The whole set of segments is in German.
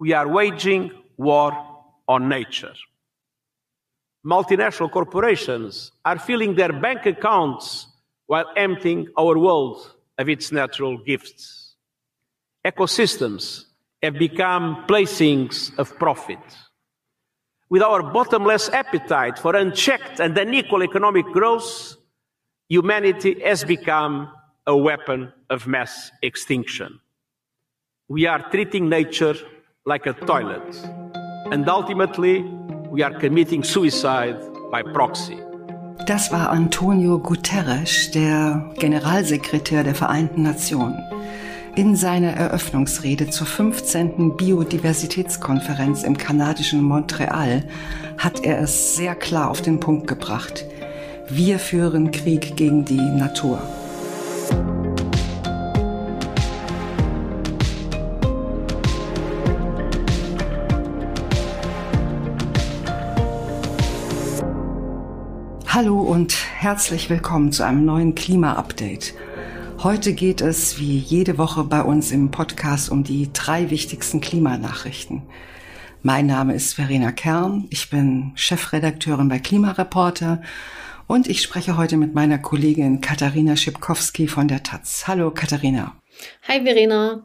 we are waging war on nature. Multinational corporations are filling their bank accounts while emptying our world of its natural gifts. Ecosystems have become placings of profit. With our bottomless appetite for unchecked and unequal economic growth, humanity has become a weapon of mass extinction. We are treating nature like a toilet, and ultimately, we are committing suicide by proxy. Das war Antonio Guterres, der Generalsekretär der Vereinten Nationen. In seiner Eröffnungsrede zur 15. Biodiversitätskonferenz im kanadischen Montreal hat er es sehr klar auf den Punkt gebracht. Wir führen Krieg gegen die Natur. Hallo und herzlich willkommen zu einem neuen Klima-Update. Heute geht es wie jede Woche bei uns im Podcast um die drei wichtigsten Klimanachrichten. Mein Name ist Verena Kern, ich bin Chefredakteurin bei Klimareporter und ich spreche heute mit meiner Kollegin Katharina Schipkowski von der Taz. Hallo Katharina. Hi Verena.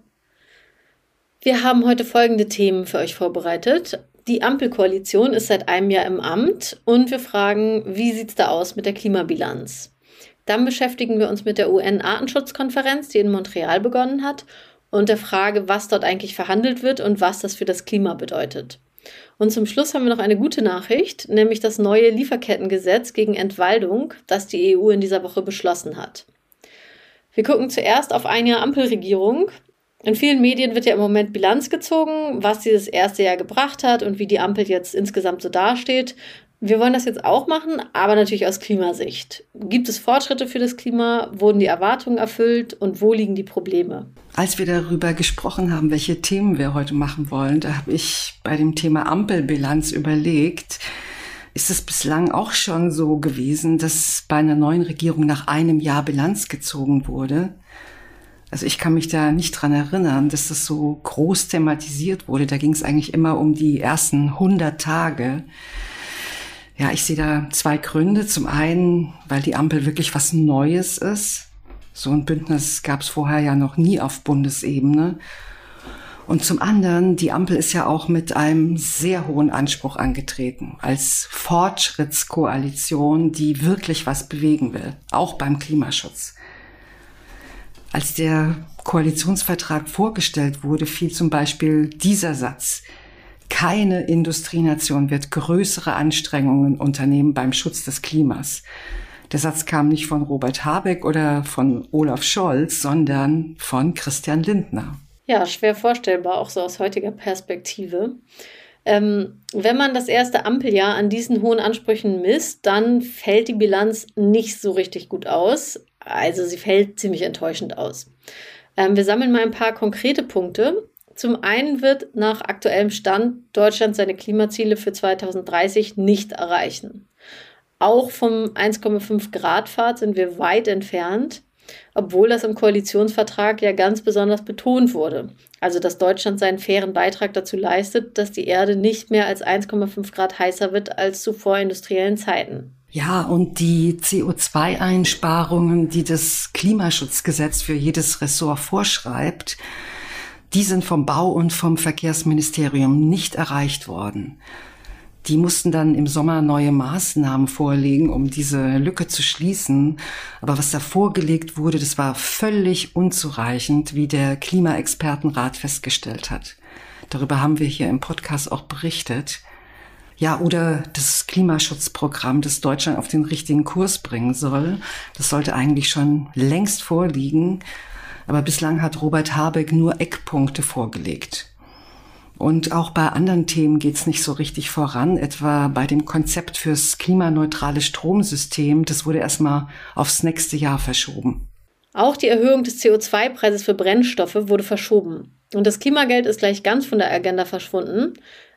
Wir haben heute folgende Themen für euch vorbereitet. Die Ampelkoalition ist seit einem Jahr im Amt und wir fragen, wie sieht es da aus mit der Klimabilanz? Dann beschäftigen wir uns mit der UN-Artenschutzkonferenz, die in Montreal begonnen hat, und der Frage, was dort eigentlich verhandelt wird und was das für das Klima bedeutet. Und zum Schluss haben wir noch eine gute Nachricht, nämlich das neue Lieferkettengesetz gegen Entwaldung, das die EU in dieser Woche beschlossen hat. Wir gucken zuerst auf ein Jahr Ampelregierung. In vielen Medien wird ja im Moment Bilanz gezogen, was dieses erste Jahr gebracht hat und wie die Ampel jetzt insgesamt so dasteht. Wir wollen das jetzt auch machen, aber natürlich aus Klimasicht. Gibt es Fortschritte für das Klima? Wurden die Erwartungen erfüllt? Und wo liegen die Probleme? Als wir darüber gesprochen haben, welche Themen wir heute machen wollen, da habe ich bei dem Thema Ampelbilanz überlegt, ist es bislang auch schon so gewesen, dass bei einer neuen Regierung nach einem Jahr Bilanz gezogen wurde? Also ich kann mich da nicht dran erinnern, dass das so groß thematisiert wurde. Da ging es eigentlich immer um die ersten 100 Tage. Ja, ich sehe da zwei Gründe. Zum einen, weil die Ampel wirklich was Neues ist. So ein Bündnis gab es vorher ja noch nie auf Bundesebene. Und zum anderen, die Ampel ist ja auch mit einem sehr hohen Anspruch angetreten, als Fortschrittskoalition, die wirklich was bewegen will, auch beim Klimaschutz. Als der Koalitionsvertrag vorgestellt wurde, fiel zum Beispiel dieser Satz. Keine Industrienation wird größere Anstrengungen unternehmen beim Schutz des Klimas. Der Satz kam nicht von Robert Habeck oder von Olaf Scholz, sondern von Christian Lindner. Ja, schwer vorstellbar, auch so aus heutiger Perspektive. Ähm, wenn man das erste Ampeljahr an diesen hohen Ansprüchen misst, dann fällt die Bilanz nicht so richtig gut aus. Also sie fällt ziemlich enttäuschend aus. Ähm, wir sammeln mal ein paar konkrete Punkte. Zum einen wird nach aktuellem Stand Deutschland seine Klimaziele für 2030 nicht erreichen. Auch vom 1,5 Grad Pfad sind wir weit entfernt, obwohl das im Koalitionsvertrag ja ganz besonders betont wurde. Also, dass Deutschland seinen fairen Beitrag dazu leistet, dass die Erde nicht mehr als 1,5 Grad heißer wird als zu vorindustriellen Zeiten. Ja, und die CO2-Einsparungen, die das Klimaschutzgesetz für jedes Ressort vorschreibt, die sind vom Bau- und vom Verkehrsministerium nicht erreicht worden. Die mussten dann im Sommer neue Maßnahmen vorlegen, um diese Lücke zu schließen. Aber was da vorgelegt wurde, das war völlig unzureichend, wie der Klimaexpertenrat festgestellt hat. Darüber haben wir hier im Podcast auch berichtet. Ja, oder das Klimaschutzprogramm, das Deutschland auf den richtigen Kurs bringen soll. Das sollte eigentlich schon längst vorliegen. Aber bislang hat Robert Habeck nur Eckpunkte vorgelegt. Und auch bei anderen Themen geht es nicht so richtig voran, etwa bei dem Konzept fürs klimaneutrale Stromsystem. Das wurde erstmal aufs nächste Jahr verschoben. Auch die Erhöhung des CO2-Preises für Brennstoffe wurde verschoben. Und das Klimageld ist gleich ganz von der Agenda verschwunden.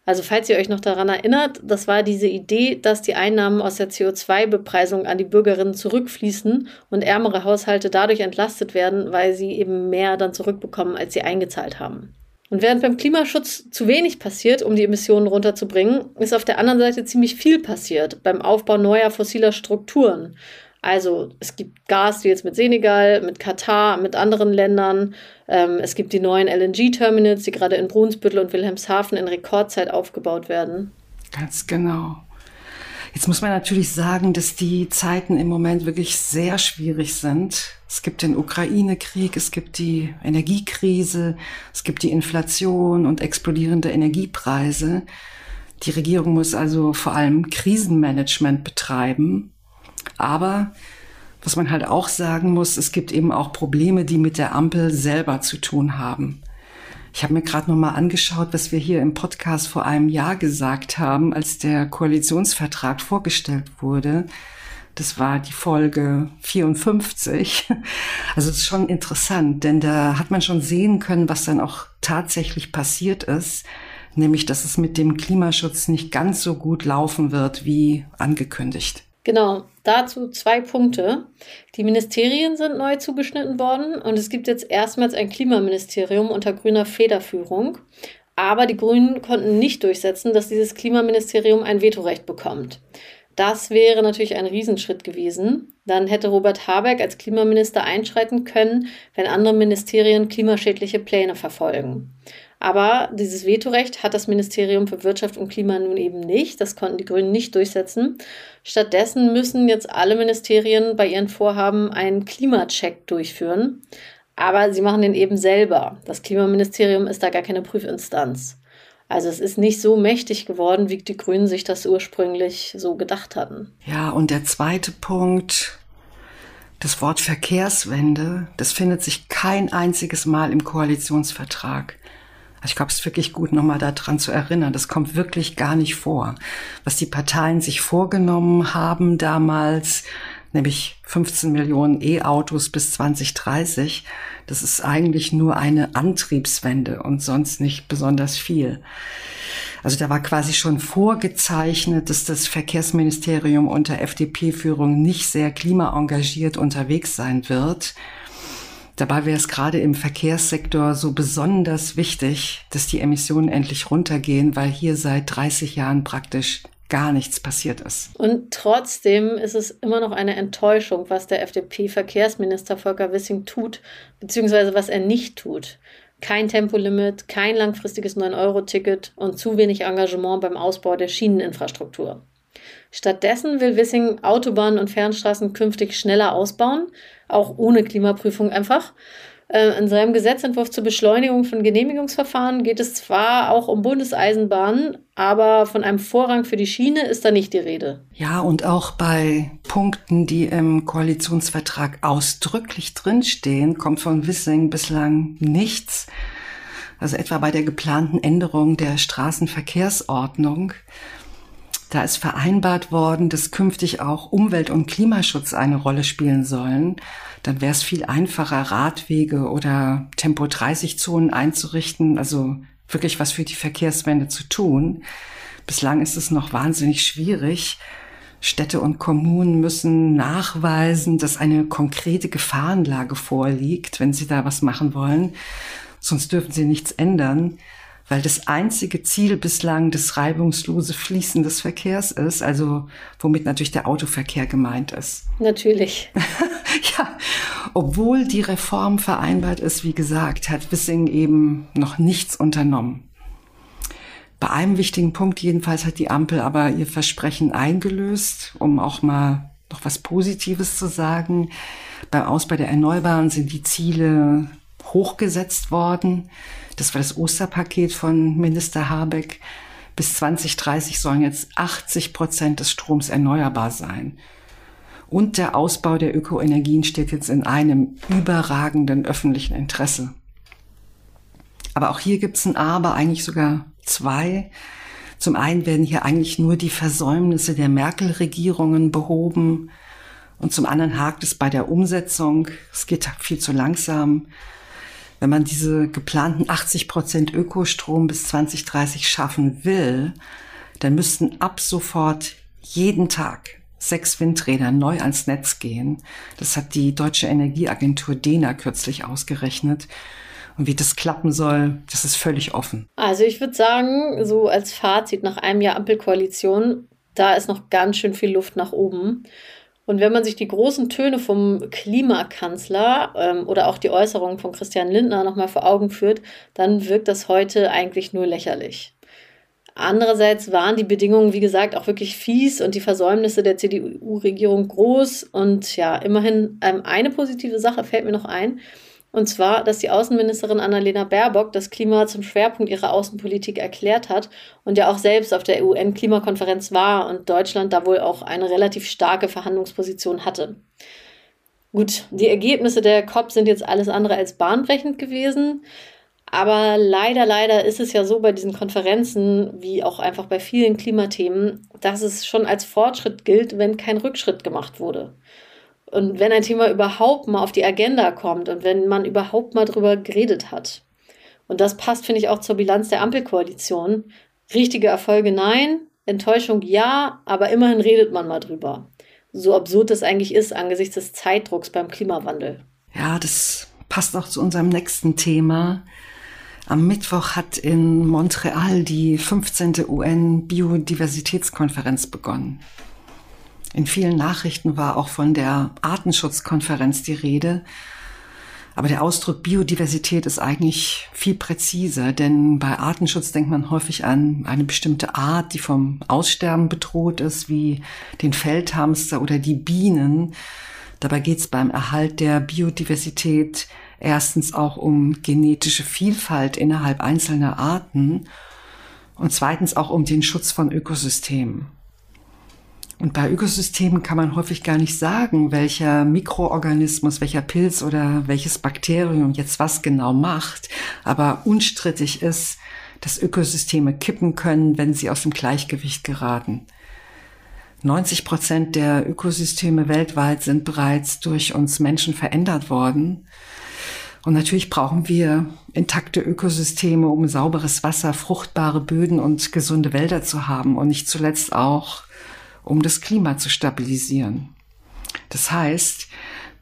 Also falls ihr euch noch daran erinnert, das war diese Idee, dass die Einnahmen aus der CO2-Bepreisung an die Bürgerinnen zurückfließen und ärmere Haushalte dadurch entlastet werden, weil sie eben mehr dann zurückbekommen, als sie eingezahlt haben. Und während beim Klimaschutz zu wenig passiert, um die Emissionen runterzubringen, ist auf der anderen Seite ziemlich viel passiert beim Aufbau neuer fossiler Strukturen. Also es gibt Gas, wie jetzt mit Senegal, mit Katar, mit anderen Ländern. Ähm, es gibt die neuen LNG-Terminals, die gerade in Brunsbüttel und Wilhelmshaven in Rekordzeit aufgebaut werden. Ganz genau. Jetzt muss man natürlich sagen, dass die Zeiten im Moment wirklich sehr schwierig sind. Es gibt den Ukraine-Krieg, es gibt die Energiekrise, es gibt die Inflation und explodierende Energiepreise. Die Regierung muss also vor allem Krisenmanagement betreiben. Aber was man halt auch sagen muss, es gibt eben auch Probleme, die mit der Ampel selber zu tun haben. Ich habe mir gerade noch mal angeschaut, was wir hier im Podcast vor einem Jahr gesagt haben, als der Koalitionsvertrag vorgestellt wurde. Das war die Folge 54. Also es ist schon interessant, denn da hat man schon sehen können, was dann auch tatsächlich passiert ist, nämlich dass es mit dem Klimaschutz nicht ganz so gut laufen wird wie angekündigt. Genau, dazu zwei Punkte. Die Ministerien sind neu zugeschnitten worden und es gibt jetzt erstmals ein Klimaministerium unter grüner Federführung. Aber die Grünen konnten nicht durchsetzen, dass dieses Klimaministerium ein Vetorecht bekommt. Das wäre natürlich ein Riesenschritt gewesen. Dann hätte Robert Habeck als Klimaminister einschreiten können, wenn andere Ministerien klimaschädliche Pläne verfolgen. Aber dieses Vetorecht hat das Ministerium für Wirtschaft und Klima nun eben nicht. Das konnten die Grünen nicht durchsetzen. Stattdessen müssen jetzt alle Ministerien bei ihren Vorhaben einen Klimacheck durchführen. Aber sie machen den eben selber. Das Klimaministerium ist da gar keine Prüfinstanz. Also es ist nicht so mächtig geworden, wie die Grünen sich das ursprünglich so gedacht hatten. Ja, und der zweite Punkt, das Wort Verkehrswende, das findet sich kein einziges Mal im Koalitionsvertrag. Also ich glaube, es ist wirklich gut, nochmal daran zu erinnern. Das kommt wirklich gar nicht vor. Was die Parteien sich vorgenommen haben damals, nämlich 15 Millionen E-Autos bis 2030, das ist eigentlich nur eine Antriebswende und sonst nicht besonders viel. Also da war quasi schon vorgezeichnet, dass das Verkehrsministerium unter FDP-Führung nicht sehr klimaengagiert unterwegs sein wird. Dabei wäre es gerade im Verkehrssektor so besonders wichtig, dass die Emissionen endlich runtergehen, weil hier seit 30 Jahren praktisch gar nichts passiert ist. Und trotzdem ist es immer noch eine Enttäuschung, was der FDP-Verkehrsminister Volker Wissing tut, beziehungsweise was er nicht tut. Kein Tempolimit, kein langfristiges 9-Euro-Ticket und zu wenig Engagement beim Ausbau der Schieneninfrastruktur. Stattdessen will Wissing Autobahnen und Fernstraßen künftig schneller ausbauen, auch ohne Klimaprüfung einfach. Äh, in seinem Gesetzentwurf zur Beschleunigung von Genehmigungsverfahren geht es zwar auch um Bundeseisenbahnen, aber von einem Vorrang für die Schiene ist da nicht die Rede. Ja, und auch bei Punkten, die im Koalitionsvertrag ausdrücklich drinstehen, kommt von Wissing bislang nichts. Also etwa bei der geplanten Änderung der Straßenverkehrsordnung da ist vereinbart worden, dass künftig auch Umwelt- und Klimaschutz eine Rolle spielen sollen. Dann wäre es viel einfacher, Radwege oder Tempo-30-Zonen einzurichten, also wirklich was für die Verkehrswende zu tun. Bislang ist es noch wahnsinnig schwierig. Städte und Kommunen müssen nachweisen, dass eine konkrete Gefahrenlage vorliegt, wenn sie da was machen wollen. Sonst dürfen sie nichts ändern weil das einzige Ziel bislang das reibungslose Fließen des Verkehrs ist, also womit natürlich der Autoverkehr gemeint ist. Natürlich. ja, obwohl die Reform vereinbart ist, wie gesagt, hat Wissing eben noch nichts unternommen. Bei einem wichtigen Punkt jedenfalls hat die Ampel aber ihr Versprechen eingelöst, um auch mal noch was Positives zu sagen. Beim Ausbau der Erneuerbaren sind die Ziele hochgesetzt worden. Das war das Osterpaket von Minister Habeck. Bis 2030 sollen jetzt 80 Prozent des Stroms erneuerbar sein. Und der Ausbau der Ökoenergien steht jetzt in einem überragenden öffentlichen Interesse. Aber auch hier gibt es ein Aber, eigentlich sogar zwei. Zum einen werden hier eigentlich nur die Versäumnisse der Merkel-Regierungen behoben und zum anderen hakt es bei der Umsetzung. Es geht viel zu langsam. Wenn man diese geplanten 80 Prozent Ökostrom bis 2030 schaffen will, dann müssten ab sofort jeden Tag sechs Windräder neu ans Netz gehen. Das hat die Deutsche Energieagentur DENA kürzlich ausgerechnet. Und wie das klappen soll, das ist völlig offen. Also ich würde sagen, so als Fazit nach einem Jahr Ampelkoalition, da ist noch ganz schön viel Luft nach oben. Und wenn man sich die großen Töne vom Klimakanzler ähm, oder auch die Äußerungen von Christian Lindner nochmal vor Augen führt, dann wirkt das heute eigentlich nur lächerlich. Andererseits waren die Bedingungen, wie gesagt, auch wirklich fies und die Versäumnisse der CDU-Regierung groß. Und ja, immerhin ähm, eine positive Sache fällt mir noch ein. Und zwar, dass die Außenministerin Annalena Baerbock das Klima zum Schwerpunkt ihrer Außenpolitik erklärt hat und ja auch selbst auf der UN-Klimakonferenz war und Deutschland da wohl auch eine relativ starke Verhandlungsposition hatte. Gut, die Ergebnisse der COP sind jetzt alles andere als bahnbrechend gewesen. Aber leider, leider ist es ja so bei diesen Konferenzen, wie auch einfach bei vielen Klimathemen, dass es schon als Fortschritt gilt, wenn kein Rückschritt gemacht wurde. Und wenn ein Thema überhaupt mal auf die Agenda kommt und wenn man überhaupt mal drüber geredet hat. Und das passt, finde ich, auch zur Bilanz der Ampelkoalition. Richtige Erfolge nein, Enttäuschung ja, aber immerhin redet man mal drüber. So absurd es eigentlich ist angesichts des Zeitdrucks beim Klimawandel. Ja, das passt auch zu unserem nächsten Thema. Am Mittwoch hat in Montreal die 15. UN-Biodiversitätskonferenz begonnen. In vielen Nachrichten war auch von der Artenschutzkonferenz die Rede. Aber der Ausdruck Biodiversität ist eigentlich viel präziser, denn bei Artenschutz denkt man häufig an eine bestimmte Art, die vom Aussterben bedroht ist, wie den Feldhamster oder die Bienen. Dabei geht es beim Erhalt der Biodiversität erstens auch um genetische Vielfalt innerhalb einzelner Arten und zweitens auch um den Schutz von Ökosystemen. Und bei Ökosystemen kann man häufig gar nicht sagen, welcher Mikroorganismus, welcher Pilz oder welches Bakterium jetzt was genau macht. Aber unstrittig ist, dass Ökosysteme kippen können, wenn sie aus dem Gleichgewicht geraten. 90 Prozent der Ökosysteme weltweit sind bereits durch uns Menschen verändert worden. Und natürlich brauchen wir intakte Ökosysteme, um sauberes Wasser, fruchtbare Böden und gesunde Wälder zu haben und nicht zuletzt auch um das Klima zu stabilisieren. Das heißt,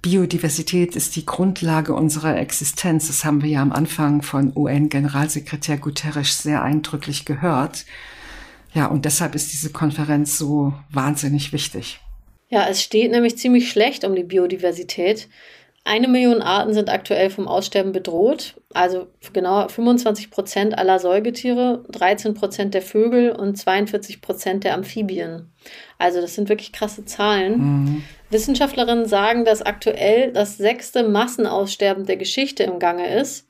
Biodiversität ist die Grundlage unserer Existenz. Das haben wir ja am Anfang von UN-Generalsekretär Guterres sehr eindrücklich gehört. Ja, und deshalb ist diese Konferenz so wahnsinnig wichtig. Ja, es steht nämlich ziemlich schlecht um die Biodiversität. Eine Million Arten sind aktuell vom Aussterben bedroht, also genau 25 Prozent aller Säugetiere, 13 Prozent der Vögel und 42 Prozent der Amphibien. Also das sind wirklich krasse Zahlen. Mhm. Wissenschaftlerinnen sagen, dass aktuell das sechste Massenaussterben der Geschichte im Gange ist.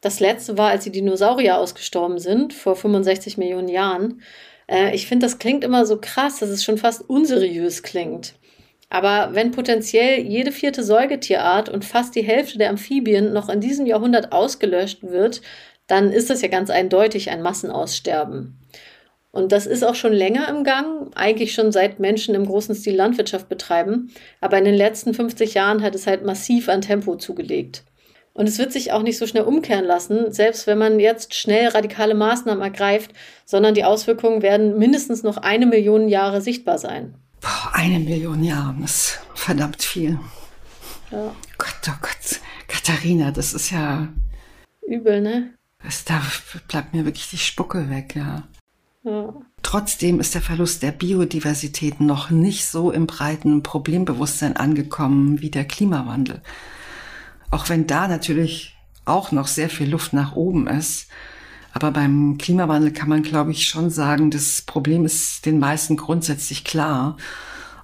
Das letzte war, als die Dinosaurier ausgestorben sind, vor 65 Millionen Jahren. Äh, ich finde, das klingt immer so krass, dass es schon fast unseriös klingt. Aber wenn potenziell jede vierte Säugetierart und fast die Hälfte der Amphibien noch in diesem Jahrhundert ausgelöscht wird, dann ist das ja ganz eindeutig ein Massenaussterben. Und das ist auch schon länger im Gang, eigentlich schon seit Menschen im großen Stil Landwirtschaft betreiben. Aber in den letzten 50 Jahren hat es halt massiv an Tempo zugelegt. Und es wird sich auch nicht so schnell umkehren lassen, selbst wenn man jetzt schnell radikale Maßnahmen ergreift, sondern die Auswirkungen werden mindestens noch eine Million Jahre sichtbar sein. Eine Million Jahre, das ist verdammt viel. Ja. Gott, oh Gott. Katharina, das ist ja. Übel, ne? Das, da bleibt mir wirklich die Spucke weg, ja. ja. Trotzdem ist der Verlust der Biodiversität noch nicht so im breiten Problembewusstsein angekommen wie der Klimawandel. Auch wenn da natürlich auch noch sehr viel Luft nach oben ist, aber beim Klimawandel kann man, glaube ich, schon sagen, das Problem ist den meisten grundsätzlich klar,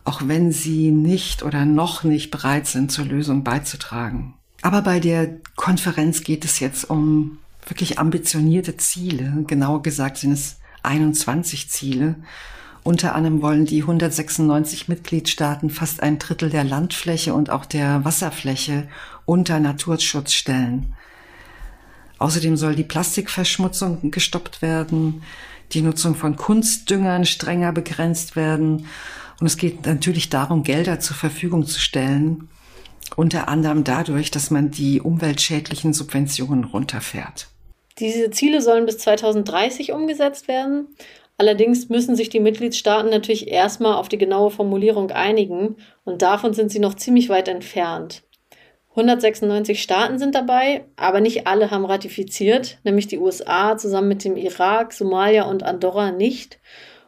auch wenn sie nicht oder noch nicht bereit sind, zur Lösung beizutragen. Aber bei der Konferenz geht es jetzt um wirklich ambitionierte Ziele. Genauer gesagt sind es 21 Ziele. Unter anderem wollen die 196 Mitgliedstaaten fast ein Drittel der Landfläche und auch der Wasserfläche unter Naturschutz stellen. Außerdem soll die Plastikverschmutzung gestoppt werden, die Nutzung von Kunstdüngern strenger begrenzt werden. Und es geht natürlich darum, Gelder zur Verfügung zu stellen, unter anderem dadurch, dass man die umweltschädlichen Subventionen runterfährt. Diese Ziele sollen bis 2030 umgesetzt werden. Allerdings müssen sich die Mitgliedstaaten natürlich erstmal auf die genaue Formulierung einigen und davon sind sie noch ziemlich weit entfernt. 196 Staaten sind dabei, aber nicht alle haben ratifiziert, nämlich die USA zusammen mit dem Irak, Somalia und Andorra nicht.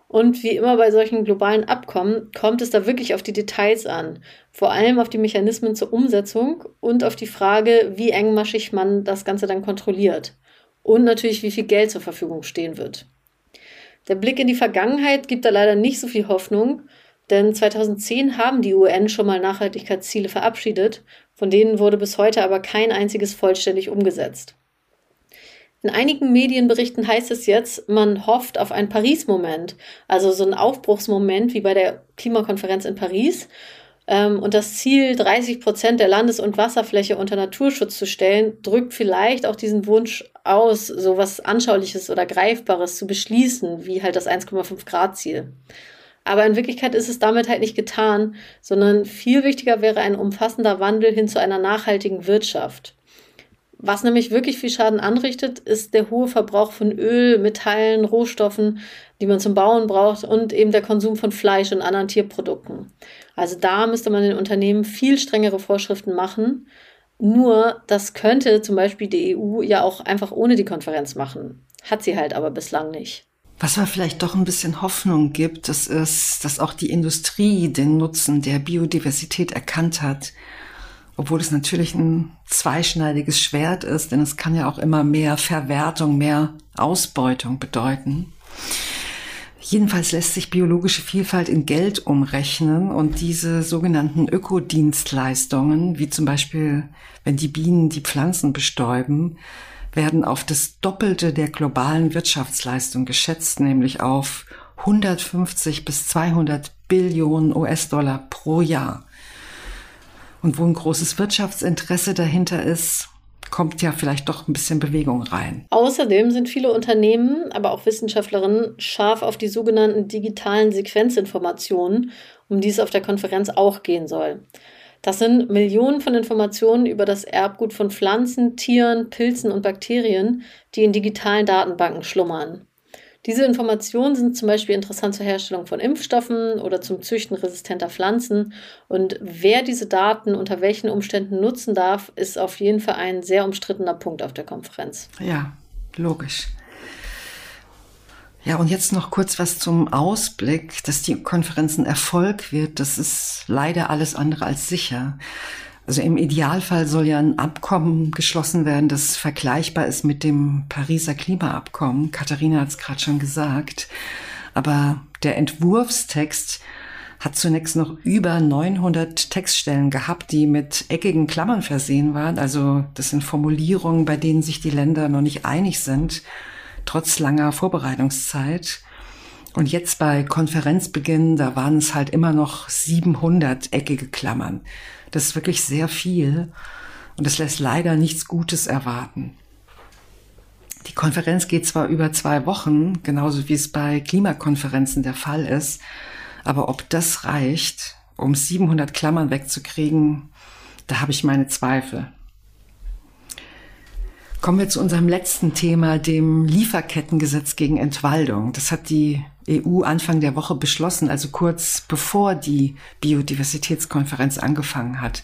Und wie immer bei solchen globalen Abkommen kommt es da wirklich auf die Details an, vor allem auf die Mechanismen zur Umsetzung und auf die Frage, wie engmaschig man das Ganze dann kontrolliert und natürlich, wie viel Geld zur Verfügung stehen wird. Der Blick in die Vergangenheit gibt da leider nicht so viel Hoffnung, denn 2010 haben die UN schon mal Nachhaltigkeitsziele verabschiedet, von denen wurde bis heute aber kein einziges vollständig umgesetzt. In einigen Medienberichten heißt es jetzt, man hofft auf einen Paris-Moment, also so einen Aufbruchsmoment wie bei der Klimakonferenz in Paris. Ähm, und das Ziel, 30 Prozent der Landes- und Wasserfläche unter Naturschutz zu stellen, drückt vielleicht auch diesen Wunsch aus, so was Anschauliches oder Greifbares zu beschließen, wie halt das 1,5 Grad Ziel. Aber in Wirklichkeit ist es damit halt nicht getan, sondern viel wichtiger wäre ein umfassender Wandel hin zu einer nachhaltigen Wirtschaft. Was nämlich wirklich viel Schaden anrichtet, ist der hohe Verbrauch von Öl, Metallen, Rohstoffen, die man zum Bauen braucht und eben der Konsum von Fleisch und anderen Tierprodukten. Also da müsste man den Unternehmen viel strengere Vorschriften machen. Nur das könnte zum Beispiel die EU ja auch einfach ohne die Konferenz machen. Hat sie halt aber bislang nicht. Was mir vielleicht doch ein bisschen Hoffnung gibt, das ist, dass auch die Industrie den Nutzen der Biodiversität erkannt hat. Obwohl es natürlich ein zweischneidiges Schwert ist, denn es kann ja auch immer mehr Verwertung, mehr Ausbeutung bedeuten. Jedenfalls lässt sich biologische Vielfalt in Geld umrechnen und diese sogenannten Ökodienstleistungen, wie zum Beispiel, wenn die Bienen die Pflanzen bestäuben, werden auf das Doppelte der globalen Wirtschaftsleistung geschätzt, nämlich auf 150 bis 200 Billionen US-Dollar pro Jahr. Und wo ein großes Wirtschaftsinteresse dahinter ist, kommt ja vielleicht doch ein bisschen Bewegung rein. Außerdem sind viele Unternehmen, aber auch Wissenschaftlerinnen scharf auf die sogenannten digitalen Sequenzinformationen, um die es auf der Konferenz auch gehen soll. Das sind Millionen von Informationen über das Erbgut von Pflanzen, Tieren, Pilzen und Bakterien, die in digitalen Datenbanken schlummern. Diese Informationen sind zum Beispiel interessant zur Herstellung von Impfstoffen oder zum Züchten resistenter Pflanzen. Und wer diese Daten unter welchen Umständen nutzen darf, ist auf jeden Fall ein sehr umstrittener Punkt auf der Konferenz. Ja, logisch. Ja, und jetzt noch kurz was zum Ausblick, dass die Konferenz ein Erfolg wird. Das ist leider alles andere als sicher. Also im Idealfall soll ja ein Abkommen geschlossen werden, das vergleichbar ist mit dem Pariser Klimaabkommen. Katharina hat es gerade schon gesagt. Aber der Entwurfstext hat zunächst noch über 900 Textstellen gehabt, die mit eckigen Klammern versehen waren. Also das sind Formulierungen, bei denen sich die Länder noch nicht einig sind trotz langer Vorbereitungszeit. Und jetzt bei Konferenzbeginn, da waren es halt immer noch 700 eckige Klammern. Das ist wirklich sehr viel und es lässt leider nichts Gutes erwarten. Die Konferenz geht zwar über zwei Wochen, genauso wie es bei Klimakonferenzen der Fall ist, aber ob das reicht, um 700 Klammern wegzukriegen, da habe ich meine Zweifel. Kommen wir zu unserem letzten Thema, dem Lieferkettengesetz gegen Entwaldung. Das hat die EU Anfang der Woche beschlossen, also kurz bevor die Biodiversitätskonferenz angefangen hat.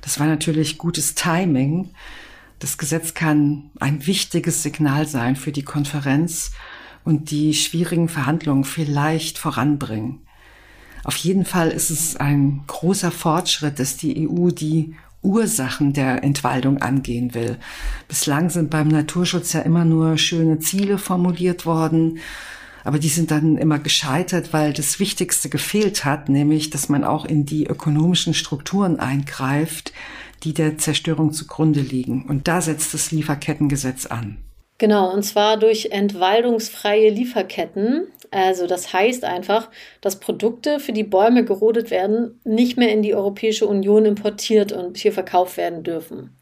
Das war natürlich gutes Timing. Das Gesetz kann ein wichtiges Signal sein für die Konferenz und die schwierigen Verhandlungen vielleicht voranbringen. Auf jeden Fall ist es ein großer Fortschritt, dass die EU die Ursachen der Entwaldung angehen will. Bislang sind beim Naturschutz ja immer nur schöne Ziele formuliert worden, aber die sind dann immer gescheitert, weil das Wichtigste gefehlt hat, nämlich, dass man auch in die ökonomischen Strukturen eingreift, die der Zerstörung zugrunde liegen. Und da setzt das Lieferkettengesetz an. Genau, und zwar durch entwaldungsfreie Lieferketten. Also das heißt einfach, dass Produkte, für die Bäume gerodet werden, nicht mehr in die Europäische Union importiert und hier verkauft werden dürfen.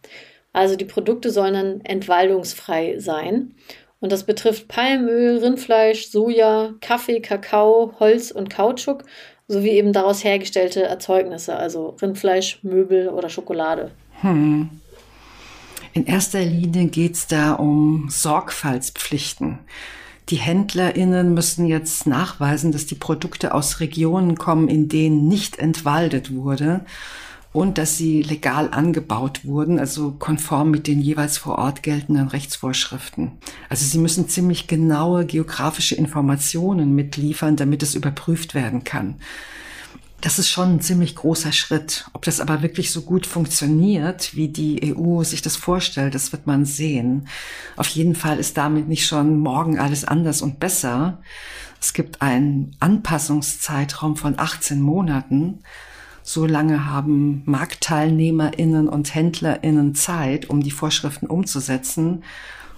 Also die Produkte sollen dann entwaldungsfrei sein. Und das betrifft Palmöl, Rindfleisch, Soja, Kaffee, Kakao, Holz und Kautschuk sowie eben daraus hergestellte Erzeugnisse, also Rindfleisch, Möbel oder Schokolade. Hm. In erster Linie geht es da um Sorgfaltspflichten. Die HändlerInnen müssen jetzt nachweisen, dass die Produkte aus Regionen kommen, in denen nicht entwaldet wurde und dass sie legal angebaut wurden, also konform mit den jeweils vor Ort geltenden Rechtsvorschriften. Also sie müssen ziemlich genaue geografische Informationen mitliefern, damit es überprüft werden kann. Das ist schon ein ziemlich großer Schritt. Ob das aber wirklich so gut funktioniert, wie die EU sich das vorstellt, das wird man sehen. Auf jeden Fall ist damit nicht schon morgen alles anders und besser. Es gibt einen Anpassungszeitraum von 18 Monaten. So lange haben MarktteilnehmerInnen und HändlerInnen Zeit, um die Vorschriften umzusetzen.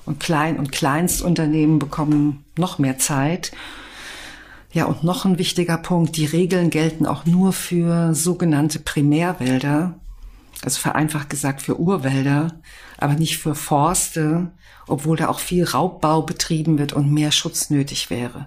Und Klein- und Kleinstunternehmen bekommen noch mehr Zeit. Ja, und noch ein wichtiger Punkt, die Regeln gelten auch nur für sogenannte Primärwälder, also vereinfacht gesagt für Urwälder, aber nicht für Forste, obwohl da auch viel Raubbau betrieben wird und mehr Schutz nötig wäre.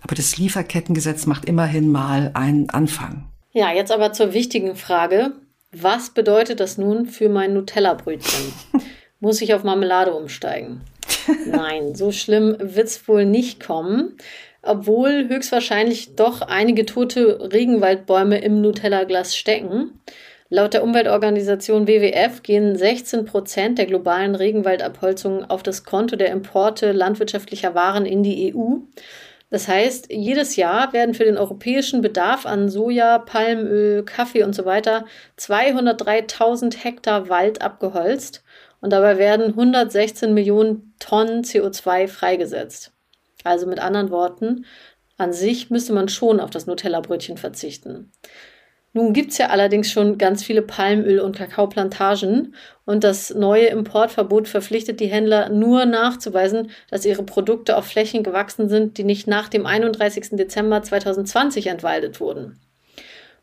Aber das Lieferkettengesetz macht immerhin mal einen Anfang. Ja, jetzt aber zur wichtigen Frage. Was bedeutet das nun für mein Nutella-Brötchen? Muss ich auf Marmelade umsteigen? Nein, so schlimm wird's wohl nicht kommen obwohl höchstwahrscheinlich doch einige tote Regenwaldbäume im Nutella-Glas stecken. Laut der Umweltorganisation WWF gehen 16 Prozent der globalen Regenwaldabholzungen auf das Konto der Importe landwirtschaftlicher Waren in die EU. Das heißt, jedes Jahr werden für den europäischen Bedarf an Soja, Palmöl, Kaffee und so weiter 203.000 Hektar Wald abgeholzt und dabei werden 116 Millionen Tonnen CO2 freigesetzt. Also mit anderen Worten, an sich müsste man schon auf das Nutella-Brötchen verzichten. Nun gibt es ja allerdings schon ganz viele Palmöl- und Kakaoplantagen und das neue Importverbot verpflichtet die Händler nur nachzuweisen, dass ihre Produkte auf Flächen gewachsen sind, die nicht nach dem 31. Dezember 2020 entwaldet wurden.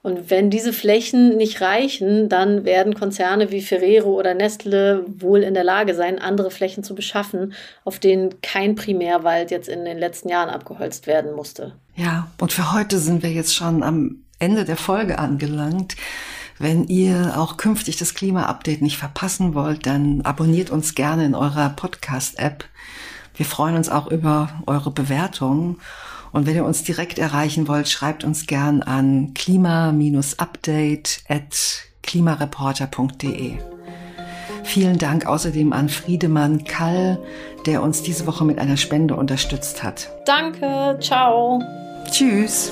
Und wenn diese Flächen nicht reichen, dann werden Konzerne wie Ferrero oder Nestle wohl in der Lage sein, andere Flächen zu beschaffen, auf denen kein Primärwald jetzt in den letzten Jahren abgeholzt werden musste. Ja, und für heute sind wir jetzt schon am Ende der Folge angelangt. Wenn ihr auch künftig das Klima-Update nicht verpassen wollt, dann abonniert uns gerne in eurer Podcast-App. Wir freuen uns auch über eure Bewertungen. Und wenn ihr uns direkt erreichen wollt, schreibt uns gern an klima-update at klimareporter.de. Vielen Dank außerdem an Friedemann Kall, der uns diese Woche mit einer Spende unterstützt hat. Danke, ciao. Tschüss.